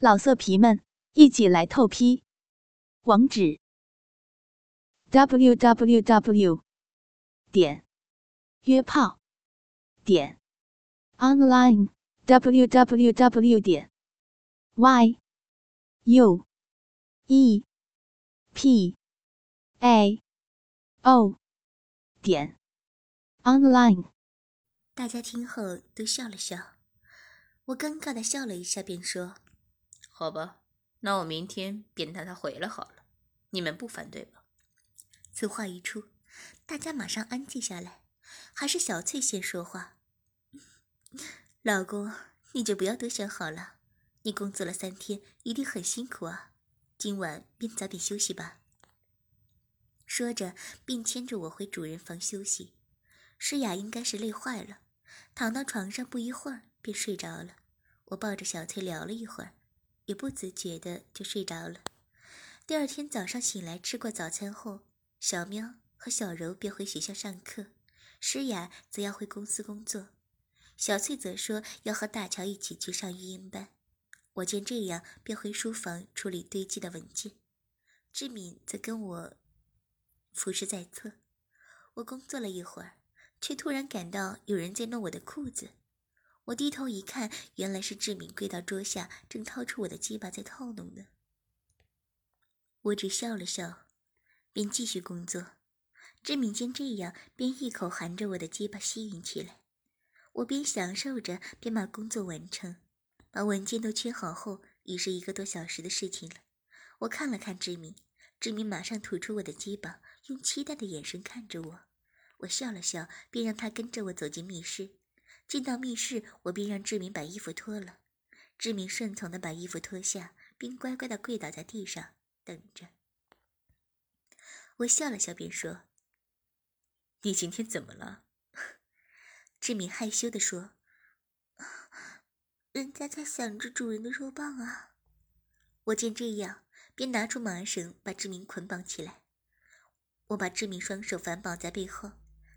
老色皮们，一起来透批！网址：w w w 点约炮点 online w w w 点 y u e p a o 点 online。大家听后都笑了笑，我尴尬的笑了一下，便说。好吧，那我明天便带他回来好了，你们不反对吧？此话一出，大家马上安静下来，还是小翠先说话：“老公，你就不要多想好了，你工作了三天，一定很辛苦啊，今晚便早点休息吧。”说着，并牵着我回主人房休息。诗雅应该是累坏了，躺到床上不一会儿便睡着了。我抱着小翠聊了一会儿。也不自觉的就睡着了。第二天早上醒来，吃过早餐后，小喵和小柔便回学校上课，诗雅则要回公司工作，小翠则说要和大乔一起去上育婴班。我见这样，便回书房处理堆积的文件。志敏则跟我服侍在侧。我工作了一会儿，却突然感到有人在弄我的裤子。我低头一看，原来是志敏跪到桌下，正掏出我的鸡巴在套弄呢。我只笑了笑，便继续工作。志敏见这样，便一口含着我的鸡巴吸吮起来。我边享受着，边把工作完成，把文件都签好后，已是一个多小时的事情了。我看了看志敏，志敏马上吐出我的鸡巴，用期待的眼神看着我。我笑了笑，便让他跟着我走进密室。进到密室，我便让志明把衣服脱了。志明顺从的把衣服脱下，并乖乖的跪倒在地上等着。我笑了笑，便说：“你今天怎么了？” 志明害羞的说：“人家在想着主人的肉棒啊。”我见这样，便拿出麻绳把志明捆绑起来。我把志明双手反绑在背后。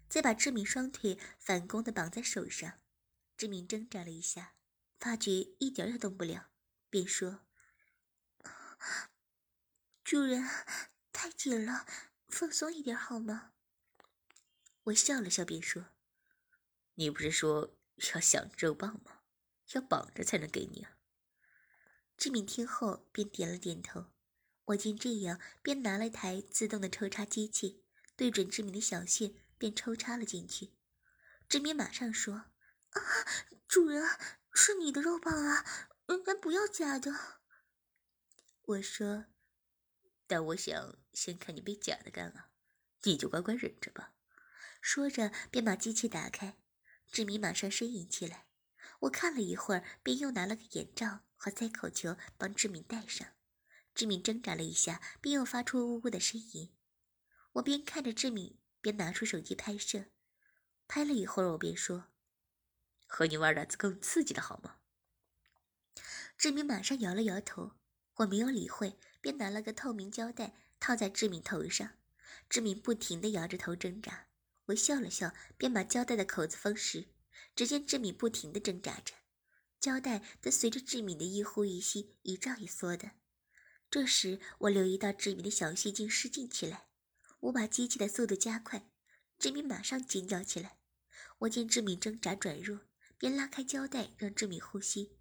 再把志敏双腿反弓的绑在手上，志敏挣扎了一下，发觉一点也动不了，便说：“主人，太紧了，放松一点好吗？”我笑了笑，便说：“你不是说要想肉棒吗？要绑着才能给你啊。”志敏听后便点了点头。我见这样，便拿了台自动的抽插机器，对准志敏的小穴。便抽插了进去，志明马上说：“啊，主人，是你的肉棒啊，人家不要假的。”我说：“但我想先看你被假的干了，你就乖乖忍着吧。”说着便把机器打开，志明马上呻吟起来。我看了一会儿，便又拿了个眼罩和塞口球帮志明戴上。志敏挣扎了一下，便又发出呜呜的呻吟。我边看着志敏，边拿出手机拍摄，拍了一会儿，我便说：“和你玩点更刺激的好吗？”志明马上摇了摇头，我没有理会，便拿了个透明胶带套在志明头上。志明不停地摇着头挣扎，我笑了笑，便把胶带的口子封实。只见志明不停地挣扎着，胶带则随着志明的一呼一吸、一胀一缩的。这时，我留意到志明的小穴竟失禁起来。我把机器的速度加快，志敏马上尖叫起来。我见志敏挣扎转弱，便拉开胶带让志敏呼吸。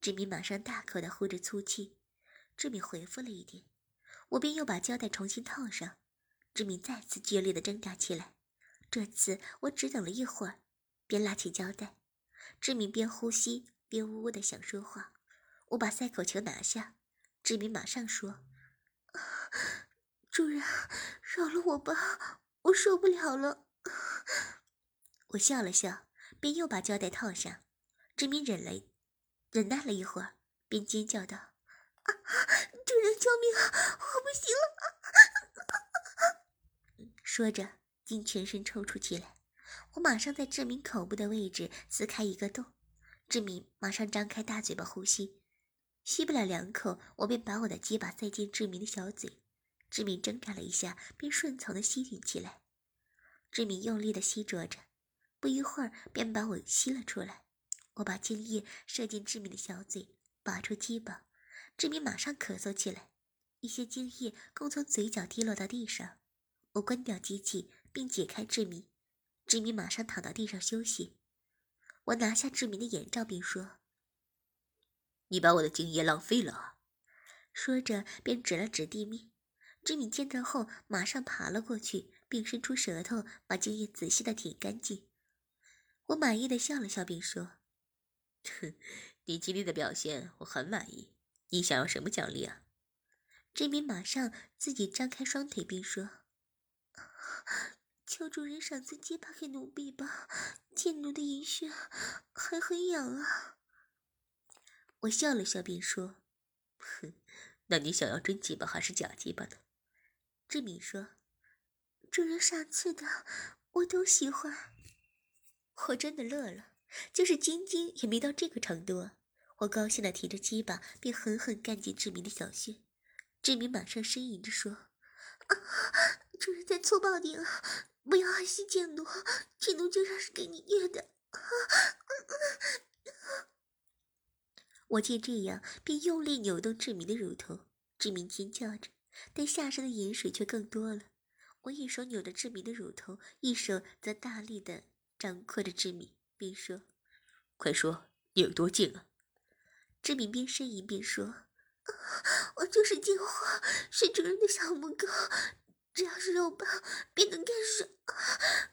志敏马上大口的呼着粗气。志敏回复了一点，我便又把胶带重新套上。志敏再次剧烈的挣扎起来。这次我只等了一会儿，便拉起胶带。志敏边呼吸边呜呜的想说话。我把塞口球拿下，志敏马上说。主人，饶了我吧，我受不了了。我笑了笑，便又把胶带套上。志明忍了，忍耐了一会儿，便尖叫道：“啊，主人，救命啊！我不行了！”说着，竟全身抽搐起来。我马上在志明口部的位置撕开一个洞，志明马上张开大嘴巴呼吸，吸不了两口，我便把我的鸡巴塞进志明的小嘴。志敏挣扎了一下，便顺从的吸吮起来。志敏用力的吸啄着，不一会儿便把我吸了出来。我把精液射进志敏的小嘴，拔出鸡巴，志明马上咳嗽起来，一些精液共从嘴角滴落到地上。我关掉机器并解开志明，志明马上躺到地上休息。我拿下志明的眼罩，并说：“你把我的精液浪费了。”说着便指了指地面。志敏见到后，马上爬了过去，并伸出舌头把精液仔细的舔干净。我满意的笑了笑，并说：“哼，你今天的表现我很满意。你想要什么奖励啊？”志明马上自己张开双腿，并说：“求主人赏赐鸡巴给奴婢吧，贱奴的银穴还很痒啊。”我笑了笑，并说：“哼，那你想要真鸡巴还是假鸡巴呢？”志敏说：“主人赏赐的，我都喜欢。”我真的乐了，就是晶晶也没到这个程度啊！我高兴的提着鸡巴，便狠狠干进志明的小穴。志明马上呻吟着说：“啊，主人在粗暴点啊！不要爱惜贱奴，贱奴就像是给你虐的。”啊我见这样，便用力扭动志明的乳头，志明尖叫着。但下身的饮水却更多了。我一手扭着志明的乳头，一手则大力的张扩着志敏，并说：“快说，你有多贱啊？”志敏边呻吟边说：“我就是进化，是主人的小母狗，只要是肉棒便能干爽，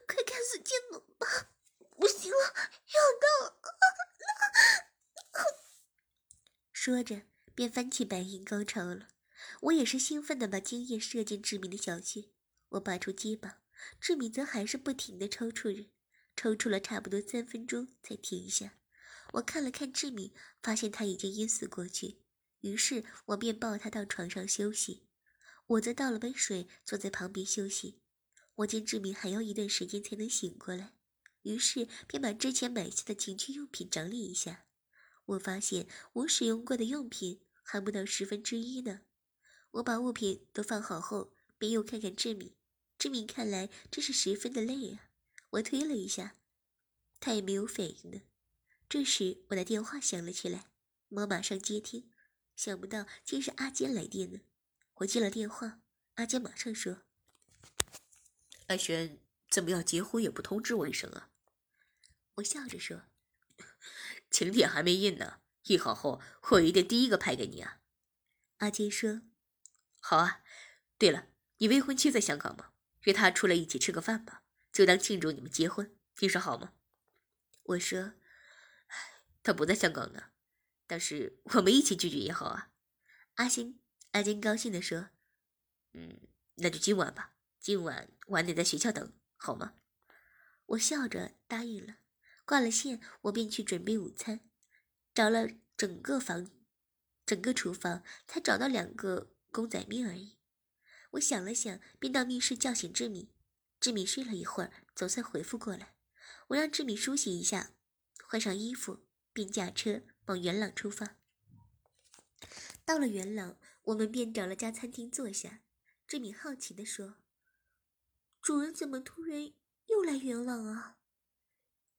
快干死贱奴吧！不行了，要到了！”说着，便翻起白银高潮了。我也是兴奋的，把精液射进志敏的小穴。我拔出鸡巴，志敏则还是不停的抽搐着，抽搐了差不多三分钟才停下。我看了看志敏，发现他已经晕死过去，于是我便抱他到床上休息。我则倒了杯水，坐在旁边休息。我见志敏还要一段时间才能醒过来，于是便把之前买下的情趣用品整理一下。我发现我使用过的用品还不到十分之一呢。我把物品都放好后，便又看看志敏。志敏看来真是十分的累啊。我推了一下，他也没有反应呢。这时，我的电话响了起来，我马上接听，想不到竟是阿坚来电呢。我接了电话，阿坚马上说：“阿轩，怎么要结婚也不通知我一声啊？”我笑着说：“ 请帖还没印呢，印好后我一定第一个拍给你啊。”阿坚说。好啊，对了，你未婚妻在香港吗？约她出来一起吃个饭吧，就当庆祝你们结婚，你说好吗？我说，他不在香港呢，但是我们一起聚聚也好啊。阿星，阿金高兴地说：“嗯，那就今晚吧，今晚晚点在学校等，好吗？”我笑着答应了，挂了线，我便去准备午餐，找了整个房，整个厨房，才找到两个。公仔面而已。我想了想，便到密室叫醒志敏。志敏睡了一会儿，总算回复过来。我让志敏梳洗一下，换上衣服，便驾车往元朗出发。到了元朗，我们便找了家餐厅坐下。志敏好奇地说：“主人怎么突然又来元朗啊？”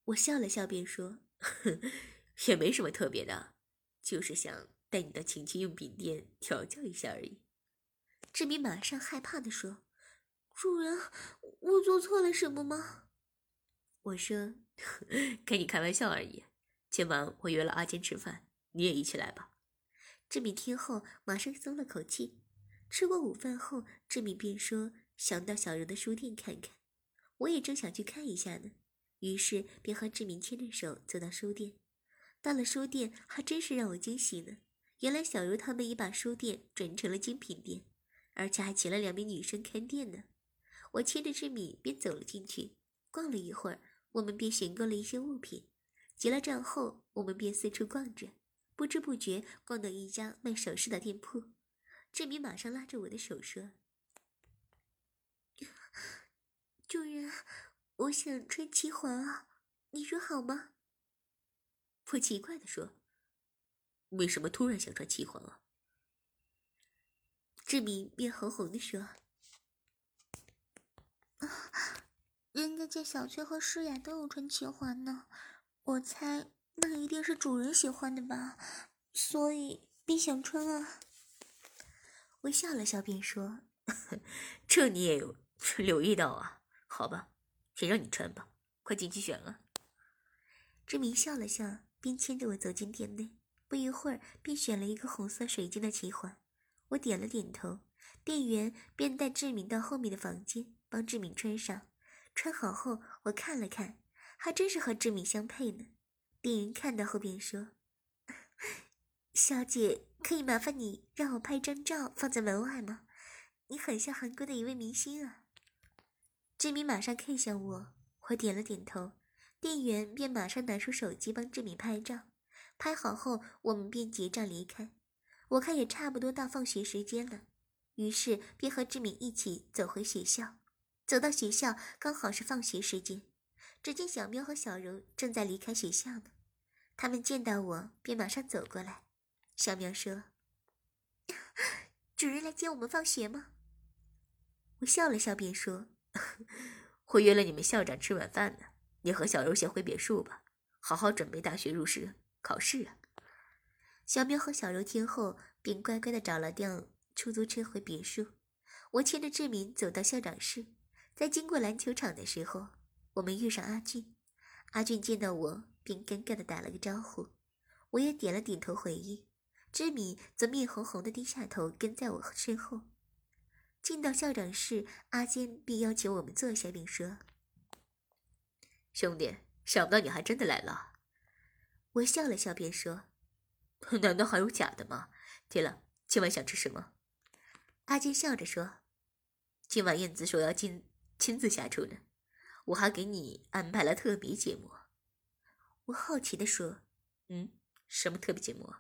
我笑了笑，便说：“ 也没什么特别的，就是想带你到情趣用品店调教一下而已。”志明马上害怕的说：“主人，我做错了什么吗？”我说：“ 跟你开玩笑而已。今晚我约了阿坚吃饭，你也一起来吧。”志敏听后马上松了口气。吃过午饭后，志敏便说：“想到小柔的书店看看。”我也正想去看一下呢，于是便和志敏牵着手走到书店。到了书店，还真是让我惊喜呢。原来小柔他们已把书店转成了精品店。而且还请了两名女生看店呢。我牵着志敏便走了进去，逛了一会儿，我们便选购了一些物品。结了账后，我们便四处逛着，不知不觉逛到一家卖首饰的店铺。志敏马上拉着我的手说：“主人，我想穿七环啊，你说好吗？”我奇怪的说：“为什么突然想穿七环啊？”志明面红红的说：“人家见小翠和诗雅都有穿七环呢，我猜那一定是主人喜欢的吧，所以便想穿啊！我笑了笑，便说：“这你也有 留意到啊？好吧，先让你穿吧，快进去选啊！”志明笑了笑，便牵着我走进店内。不一会儿，便选了一个红色水晶的旗环。我点了点头，店员便带志明到后面的房间，帮志敏穿上。穿好后，我看了看，还真是和志敏相配呢。店员看到后便说：“ 小姐，可以麻烦你让我拍张照放在门外吗？你很像韩国的一位明星啊。”志敏马上看向我，我点了点头。店员便马上拿出手机帮志敏拍照，拍好后我们便结账离开。我看也差不多到放学时间了，于是便和志敏一起走回学校。走到学校刚好是放学时间，只见小喵和小柔正在离开学校呢。他们见到我便马上走过来。小喵说：“ 主人来接我们放学吗？”我笑了笑便说：“ 我约了你们校长吃晚饭呢。”你和小柔先回别墅吧，好好准备大学入试考试啊！小喵和小柔听后，便乖乖的找了辆出租车回别墅。我牵着志明走到校长室，在经过篮球场的时候，我们遇上阿俊。阿俊见到我，便尴尬的打了个招呼，我也点了点头回应。志明则面红红的低下头，跟在我身后。进到校长室，阿坚便要求我们坐下，并说。兄弟，想不到你还真的来了。我笑了笑，便说：“难道还有假的吗？”对了，今晚想吃什么？阿金笑着说：“今晚燕子说要进亲自下厨呢，我还给你安排了特别节目。”我好奇的说：“嗯，什么特别节目？”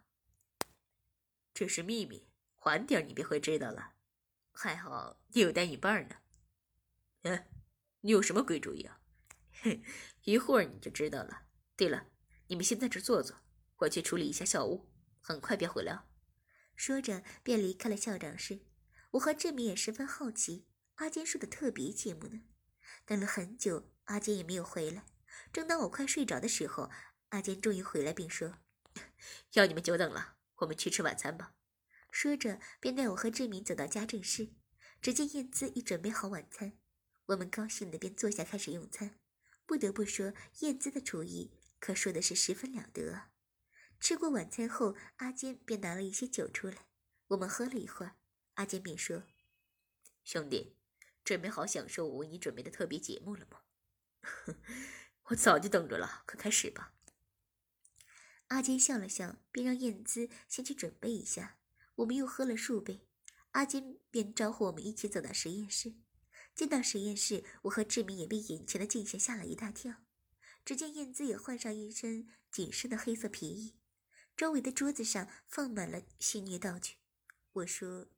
这是秘密，晚点你便会知道了。还好你有带一半呢。嗯，你有什么鬼主意啊？哼，一会儿你就知道了。对了，你们先在这坐坐，我去处理一下校务，很快便回来。说着便离开了校长室。我和志明也十分好奇阿坚说的特别节目呢。等了很久，阿坚也没有回来。正当我快睡着的时候，阿坚终于回来，并说：“ 要你们久等了，我们去吃晚餐吧。”说着便带我和志明走到家政室。只见燕姿已准备好晚餐，我们高兴的便坐下开始用餐。不得不说，燕姿的厨艺可说的是十分了得！吃过晚餐后，阿坚便拿了一些酒出来，我们喝了一会儿，阿坚便说：“兄弟，准备好享受我为你准备的特别节目了吗？”“ 我早就等着了，快开始吧。”阿坚笑了笑，便让燕姿先去准备一下。我们又喝了数杯，阿坚便招呼我们一起走到实验室。进到实验室，我和志明也被眼前的景象吓了一大跳。只见燕姿也换上一身紧身的黑色皮衣，周围的桌子上放满了戏谑道具。我说：“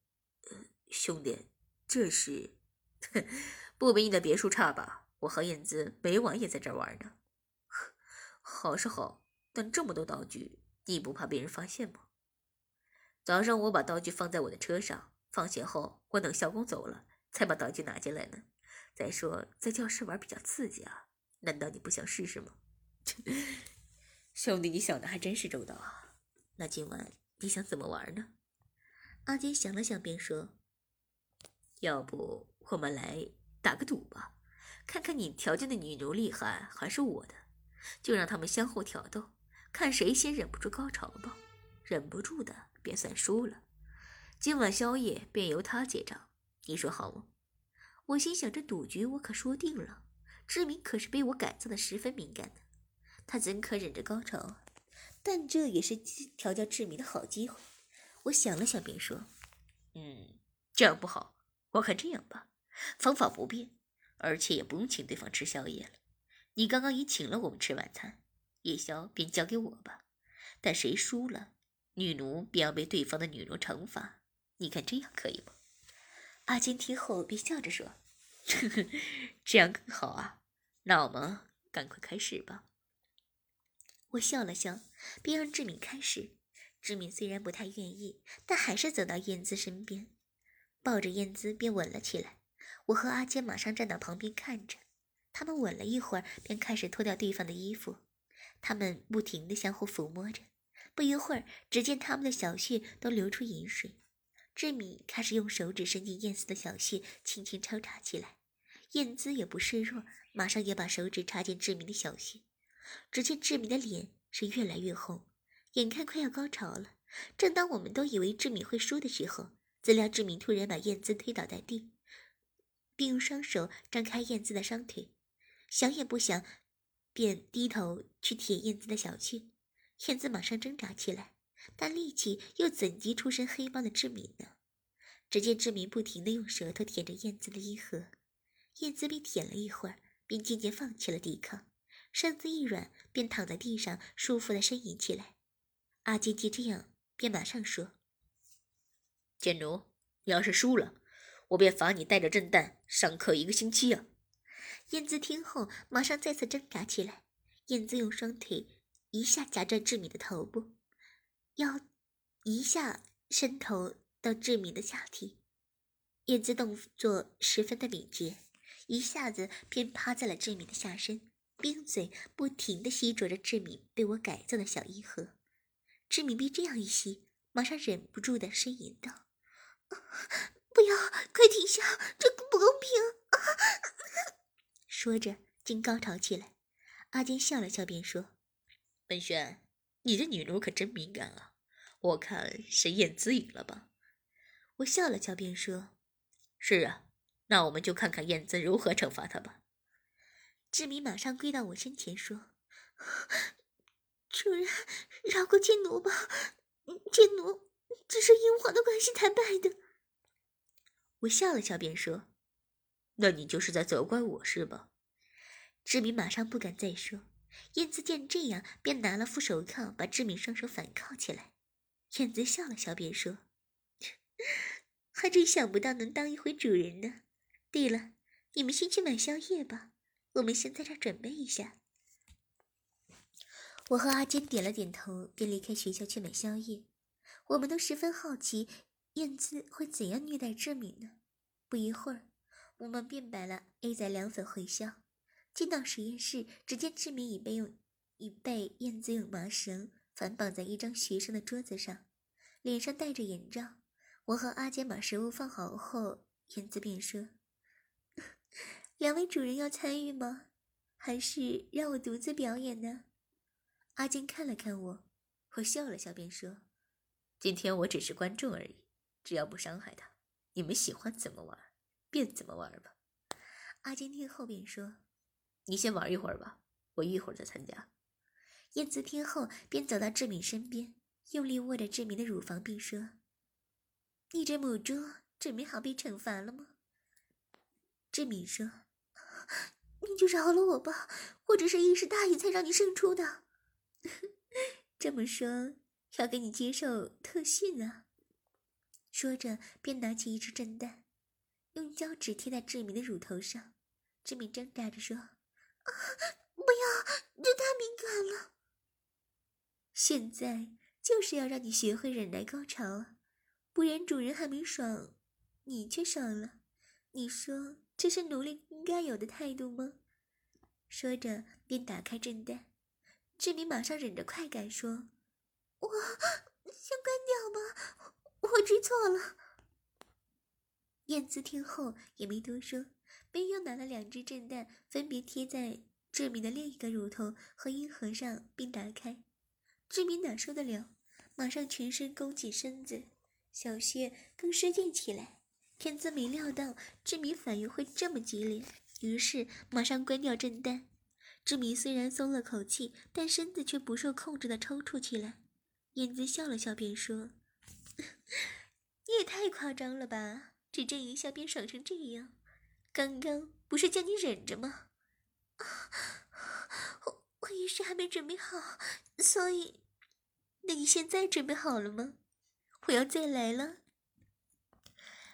呃，兄弟，这是…… 不比你的别墅差吧？我和燕姿每晚也在这玩呢。好是好，但这么多道具，你不怕被人发现吗？早上我把道具放在我的车上，放学后我等校工走了。”才把道具拿进来呢。再说，在教室玩比较刺激啊，难道你不想试试吗？兄弟，你想的还真是周到啊。那今晚你想怎么玩呢？阿金想了想，便说：“要不我们来打个赌吧，看看你条件的女奴厉害还是我的，就让他们相互挑逗，看谁先忍不住高潮吧。忍不住的便算输了，今晚宵夜便由他结账。”你说好吗？我心想，这赌局我可说定了。志明可是被我改造的十分敏感的，他怎可忍着高潮？但这也是调教志明的好机会。我想了想，便说：“嗯，这样不好。我看这样吧，方法不变，而且也不用请对方吃宵夜了。你刚刚已请了我们吃晚餐，夜宵便交给我吧。但谁输了，女奴便要被对方的女奴惩罚。你看这样可以吗？”阿金听后便笑着说：“ 这样更好啊，那我们赶快开始吧。”我笑了笑，便让志敏开始。志敏虽然不太愿意，但还是走到燕姿身边，抱着燕姿便吻了起来。我和阿坚马上站到旁边看着，他们吻了一会儿，便开始脱掉对方的衣服。他们不停地相互抚摸着，不一会儿，只见他们的小穴都流出银水。志敏开始用手指伸进燕子的小穴，轻轻抽插起来。燕姿也不示弱，马上也把手指插进志明的小穴。只见志明的脸是越来越红，眼看快要高潮了。正当我们都以为志敏会输的时候，怎料志明突然把燕姿推倒在地，并用双手张开燕子的双腿，想也不想，便低头去舔燕子的小穴。燕子马上挣扎起来。但力气又怎及出身黑帮的志敏呢？只见志敏不停地用舌头舔着燕子的阴核，燕子被舔了一会儿，便渐渐放弃了抵抗，身子一软，便躺在地上舒服地呻吟起来。阿金见这样，便马上说：“贱奴，你要是输了，我便罚你带着震蛋上课一个星期啊！”燕子听后，马上再次挣扎起来。燕子用双腿一下夹着志敏的头部。要一下伸头到志敏的下体，燕子动作十分的敏捷，一下子便趴在了志敏的下身，并嘴不停的吸着着志敏被我改造的小阴核。志敏被这样一吸，马上忍不住的呻吟道：“不要，快停下，这不公平！” 说着，竟高潮起来。阿金笑了笑，便说：“文轩。”你这女奴可真敏感啊！我看是燕姿赢了吧？我笑了笑，便说：“是啊，那我们就看看燕姿如何惩罚他吧。”志明马上跪到我身前说：“主人，饶过贱奴吧！贱奴只是英皇的关系才败的。”我笑了笑，便说：“那你就是在责怪我是吧？”志敏马上不敢再说。燕子见这样，便拿了副手铐，把志敏双手反铐起来。燕子笑了笑，便说：“ 还真想不到能当一回主人呢。对了，你们先去买宵夜吧，我们先在这准备一下。”我和阿坚点了点头，便离开学校去买宵夜。我们都十分好奇，燕子会怎样虐待志明呢？不一会儿，我们便摆了 A 仔凉粉回校。进到实验室，只见志明已被用已被燕子用麻绳反绑在一张学生的桌子上，脸上戴着眼罩。我和阿坚把食物放好后，燕子便说：“ 两位主人要参与吗？还是让我独自表演呢？”阿坚看了看我，我笑了笑，便说：“今天我只是观众而已，只要不伤害他，你们喜欢怎么玩便怎么玩吧。”阿坚听后便说。你先玩一会儿吧，我一会儿再参加。燕子听后，便走到志敏身边，用力握着志敏的乳房，并说：“你这母猪准备好被惩罚了吗？”志敏说：“你就饶了我吧，我只是一时大意才让你胜出的。这么说，要给你接受特训啊？”说着，便拿起一支震蛋，用胶纸贴在志明的乳头上。志明挣扎着说。不要，这太敏感了。现在就是要让你学会忍耐高潮啊，不然主人还没爽，你却爽了。你说这是奴隶应该有的态度吗？说着便打开震蛋，志明马上忍着快感说：“我先关掉吧，我知错了。”燕子听后也没多说。便又拿了两只震蛋，分别贴在志明的另一个乳头和阴核上，并打开。志明哪受得了，马上全身弓起身子，小穴更失禁起来。天子没料到志明反应会这么激烈，于是马上关掉震蛋。志明虽然松了口气，但身子却不受控制的抽搐起来。燕子笑了笑，便说：“ 你也太夸张了吧，只震一下便爽成这样。”刚刚不是叫你忍着吗？我我一时还没准备好，所以，那你现在准备好了吗？我要再来了。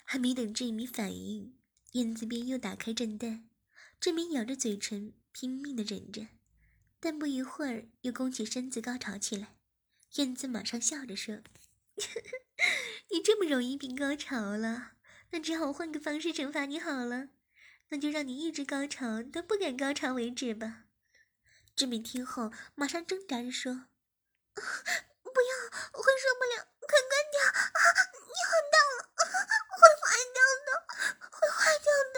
还没等志明反应，燕子便又打开震蛋。志明咬着嘴唇，拼命的忍着，但不一会儿又弓起身子高潮起来。燕子马上笑着说：“ 你这么容易变高潮了，那只好换个方式惩罚你好了。”那就让你一直高潮到不敢高潮为止吧。志明听后，马上挣扎着说：“不要，会受不了，快关掉！啊，你好大啊，会坏掉的，会坏掉的！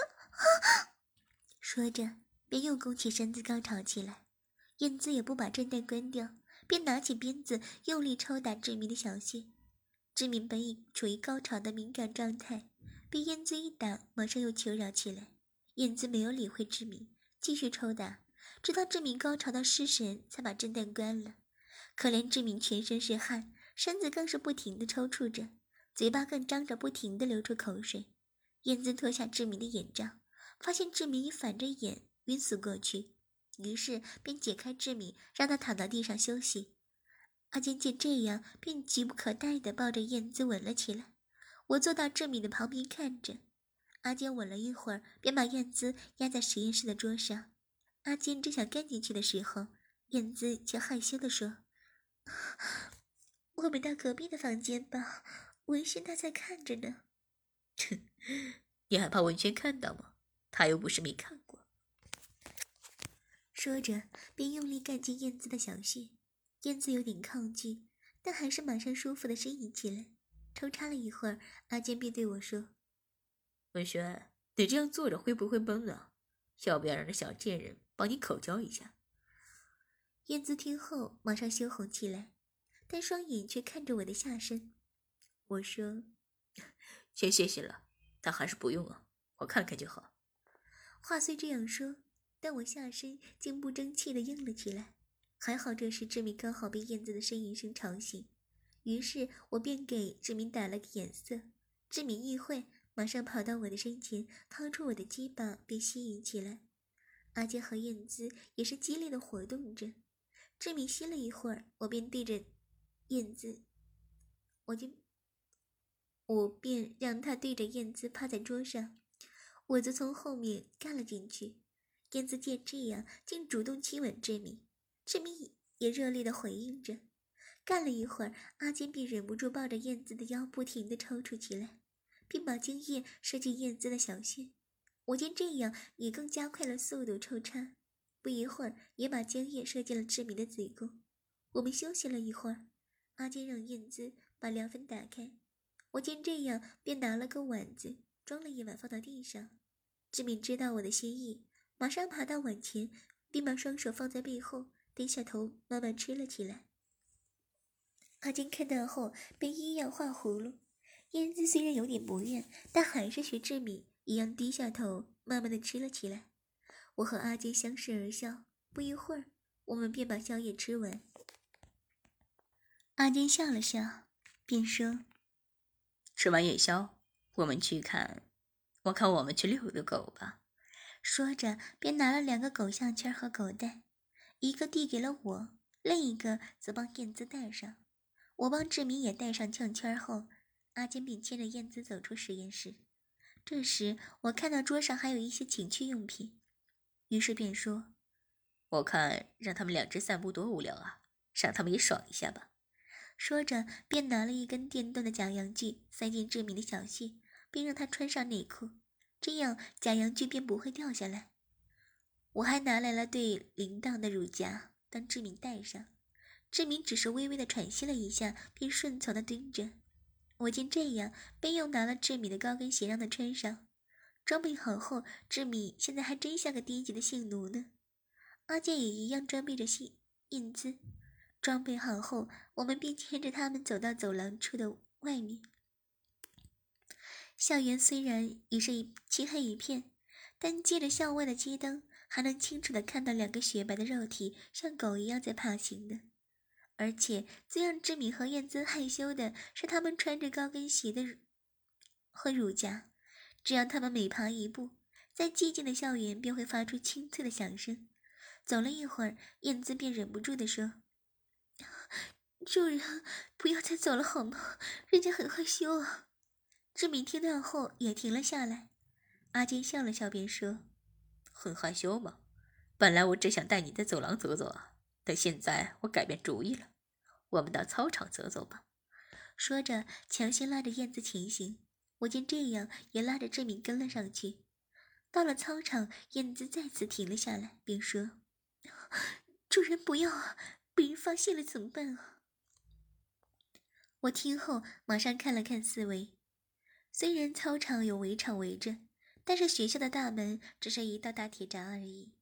说着，便又弓起身子高潮起来。燕姿也不把震带关掉，便拿起鞭子用力抽打志明的小穴。志明本已处于高潮的敏感状态，被燕姿一打，马上又求饶起来。燕姿没有理会志明，继续抽打，直到志明高潮到失神，才把震带关了。可怜志明全身是汗，身子更是不停的抽搐着，嘴巴更张着，不停的流出口水。燕姿脱下志明的眼罩，发现志明已反着眼晕死过去。于是便解开志敏，让他躺到地上休息。阿坚见这样，便急不可待地抱着燕姿吻了起来。我坐到志敏的旁边看着，阿坚吻了一会儿，便把燕姿压在实验室的桌上。阿坚正想跟进去的时候，燕姿却害羞地说：“我们到隔壁的房间吧，文轩他在看着呢。” 你还怕文轩看到吗？他又不是没看过。说着，便用力干进燕子的小穴。燕子有点抗拒，但还是马上舒服的呻吟起来。抽插了一会儿，阿坚便对我说：“文轩，你这样坐着会不会闷啊？要不要让这小贱人帮你口交一下？”燕子听后马上羞红起来，但双眼却看着我的下身。我说：“先谢谢了，但还是不用啊，我看看就好。”话虽这样说。但我下身竟不争气的硬了起来，还好这时志明刚好被燕子的呻吟声吵醒，于是我便给志明打了个眼色。志明一会，马上跑到我的身前，掏出我的鸡巴，便吸吮起来。阿杰和燕姿也是激烈的活动着。志明吸了一会儿，我便对着燕姿，我就我便让他对着燕姿趴在桌上，我则从后面干了进去。燕子见这样，竟主动亲吻志明，志明也热烈的回应着。干了一会儿，阿坚便忍不住抱着燕子的腰，不停的抽搐起来，并把精液射进燕子的小穴。我见这样，也更加快了速度抽插。不一会儿，也把精液射进了志明的子宫。我们休息了一会儿，阿坚让燕子把凉粉打开。我见这样，便拿了个碗子，装了一碗放到地上。志敏知道我的心意。马上爬到碗前，并把双手放在背后，低下头慢慢吃了起来。阿金看到后，便一样画葫芦。燕子虽然有点不愿，但还是学志敏一样低下头，慢慢的吃了起来。我和阿金相视而笑。不一会儿，我们便把宵夜吃完。阿金笑了笑，便说：“吃完夜宵，我们去看，我看我们去遛个狗吧。”说着，便拿了两个狗项圈和狗带，一个递给了我，另一个则帮燕子戴上。我帮志明也戴上项圈后，阿坚便牵着燕子走出实验室。这时，我看到桌上还有一些情趣用品，于是便说：“我看让他们两只散步多无聊啊，让他们也爽一下吧。”说着，便拿了一根电动的假阳具塞进志明的小穴，并让他穿上内裤。这样假阳具便不会掉下来。我还拿来了对铃铛的乳夹，当志明戴上。志明只是微微的喘息了一下，便顺从的蹲着。我见这样，便又拿了志敏的高跟鞋让他穿上。装备好后，志敏现在还真像个低级的性奴呢。阿健也一样装备着性印姿。装备好后，我们便牵着他们走到走廊处的外面。校园虽然已是漆黑一片，但借着校外的街灯，还能清楚的看到两个雪白的肉体像狗一样在爬行呢。而且最让志敏和燕姿害羞的是，他们穿着高跟鞋的和乳夹，只要他们每爬一步，在寂静的校园便会发出清脆的响声。走了一会儿，燕姿便忍不住的说：“主人，不要再走了好吗？人家很害羞啊。”志敏听到后也停了下来，阿坚笑了笑，便说：“很害羞吗？本来我只想带你在走廊走走，但现在我改变主意了，我们到操场走走吧。”说着，强行拉着燕子前行。我见这样，也拉着志敏跟了上去。到了操场，燕子再次停了下来，并说：“主人不要啊，被人发现了怎么办啊？”我听后马上看了看四围，虽然操场有围场围着，但是学校的大门只是一道大铁闸而已，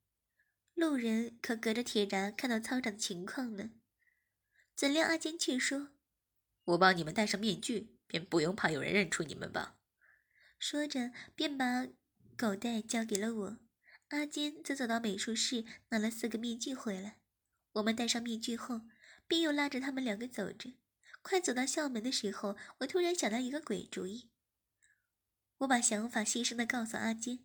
路人可隔着铁闸看到操场的情况呢。怎料阿坚却说：“我帮你们戴上面具，便不用怕有人认出你们吧。”说着便把狗带交给了我。阿坚则走到美术室拿了四个面具回来。我们戴上面具后，便又拉着他们两个走着。快走到校门的时候，我突然想到一个鬼主意。我把想法细声的告诉阿坚，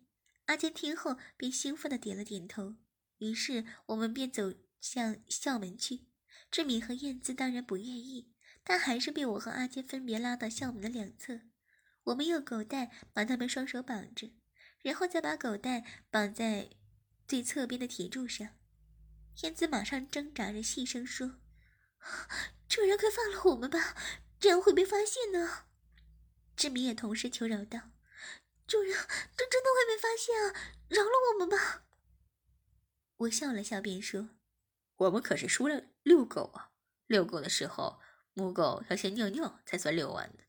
阿坚听后便兴奋的点了点头。于是我们便走向校门去。志敏和燕姿当然不愿意，但还是被我和阿坚分别拉到校门的两侧。我们用狗带把他们双手绑着，然后再把狗带绑在最侧边的铁柱上。燕姿马上挣扎着细声说。主人，快放了我们吧，这样会被发现呢。志明也同时求饶道：“主人，这真的会被发现啊，饶了我们吧。”我笑了笑，便说：“我们可是输了遛狗啊，遛狗的时候，母狗要先尿尿才算遛完的。”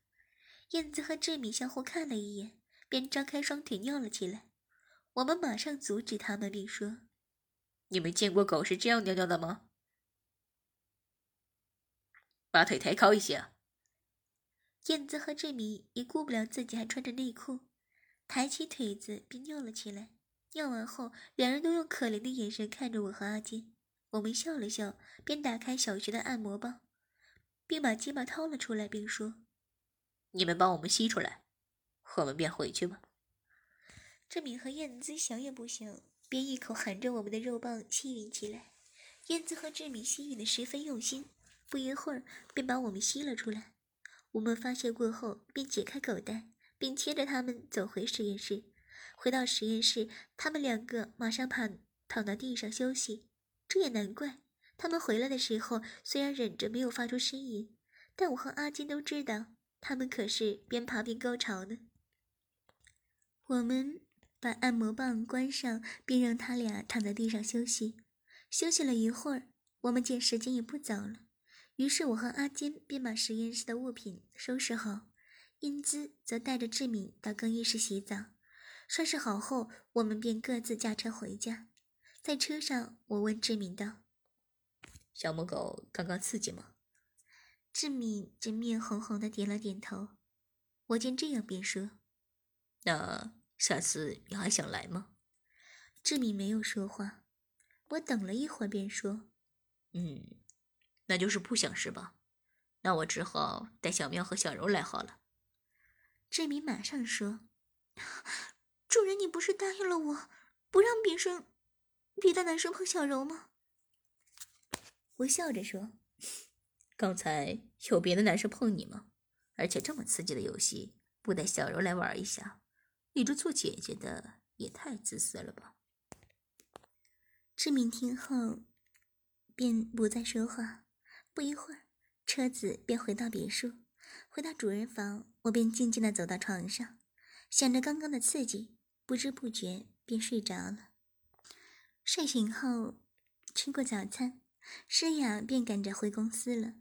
燕子和志敏相互看了一眼，便张开双腿尿了起来。我们马上阻止他们，并说：“你们见过狗是这样尿尿的吗？”把腿抬高一些。燕子和志敏也顾不了自己还穿着内裤，抬起腿子便尿了起来。尿完后，两人都用可怜的眼神看着我和阿金。我们笑了笑，便打开小学的按摩棒，并把鸡巴掏了出来，并说：“你们帮我们吸出来，我们便回去吧。”志敏和燕子想也不想，便一口含着我们的肉棒吸吮起来。燕子和志敏吸吮的十分用心。不一会儿，便把我们吸了出来。我们发泄过后，便解开狗带，并牵着他们走回实验室。回到实验室，他们两个马上躺躺到地上休息。这也难怪，他们回来的时候虽然忍着没有发出呻吟，但我和阿金都知道，他们可是边爬边高潮呢。我们把按摩棒关上，并让他俩躺在地上休息。休息了一会儿，我们见时间也不早了。于是我和阿金便把实验室的物品收拾好，英姿则带着志敏到更衣室洗澡。收拾好后，我们便各自驾车回家。在车上，我问志敏道：“小母狗刚刚刺激吗？”志敏这面红红的点了点头。我见这样，便说：“那下次你还想来吗？”志敏没有说话。我等了一会儿，便说：“嗯。”那就是不想是吧？那我只好带小喵和小柔来好了。志明马上说：“主人，你不是答应了我，不让别生别的男生碰小柔吗？”我笑着说：“刚才有别的男生碰你吗？而且这么刺激的游戏，不带小柔来玩一下，你这做姐姐的也太自私了吧？”志明听后便不再说话。不一会儿，车子便回到别墅。回到主人房，我便静静地走到床上，想着刚刚的刺激，不知不觉便睡着了。睡醒后，吃过早餐，诗雅便赶着回公司了。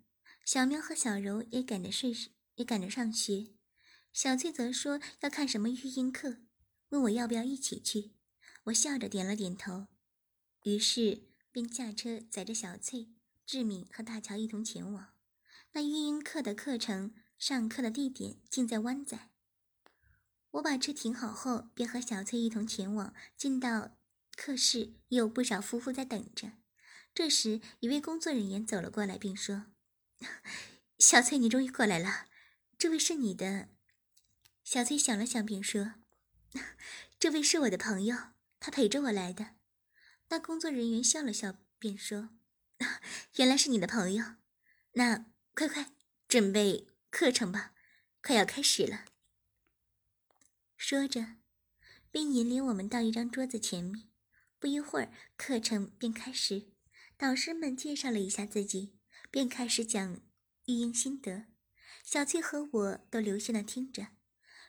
小喵和小柔也赶着睡，也赶着上学。小翠则说要看什么育婴课，问我要不要一起去。我笑着点了点头，于是便驾车载着小翠。志敏和大乔一同前往那育婴课的课程，上课的地点竟在湾仔。我把车停好后，便和小翠一同前往。进到课室，有不少夫妇在等着。这时，一位工作人员走了过来，并说：“ 小翠，你终于过来了。这位是你的。”小翠想了想，便说：“ 这位是我的朋友，他陪着我来的。”那工作人员笑了笑，便说。原来是你的朋友，那快快准备课程吧，快要开始了。说着，便引领我们到一张桌子前面。不一会儿，课程便开始。导师们介绍了一下自己，便开始讲育婴心得。小翠和我都留心的听着。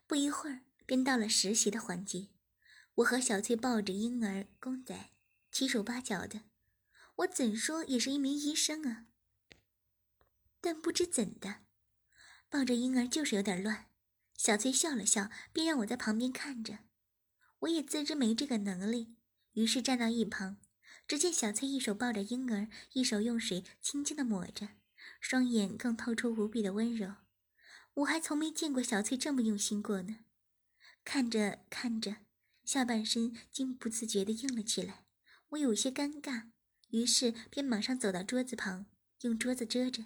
不一会儿，便到了实习的环节。我和小翠抱着婴儿公仔，七手八脚的。我怎说也是一名医生啊，但不知怎的，抱着婴儿就是有点乱。小翠笑了笑，便让我在旁边看着。我也自知没这个能力，于是站到一旁。只见小翠一手抱着婴儿，一手用水轻轻的抹着，双眼更透出无比的温柔。我还从没见过小翠这么用心过呢。看着看着，下半身竟不自觉的硬了起来，我有些尴尬，于是便马上走到桌子旁，用桌子遮着。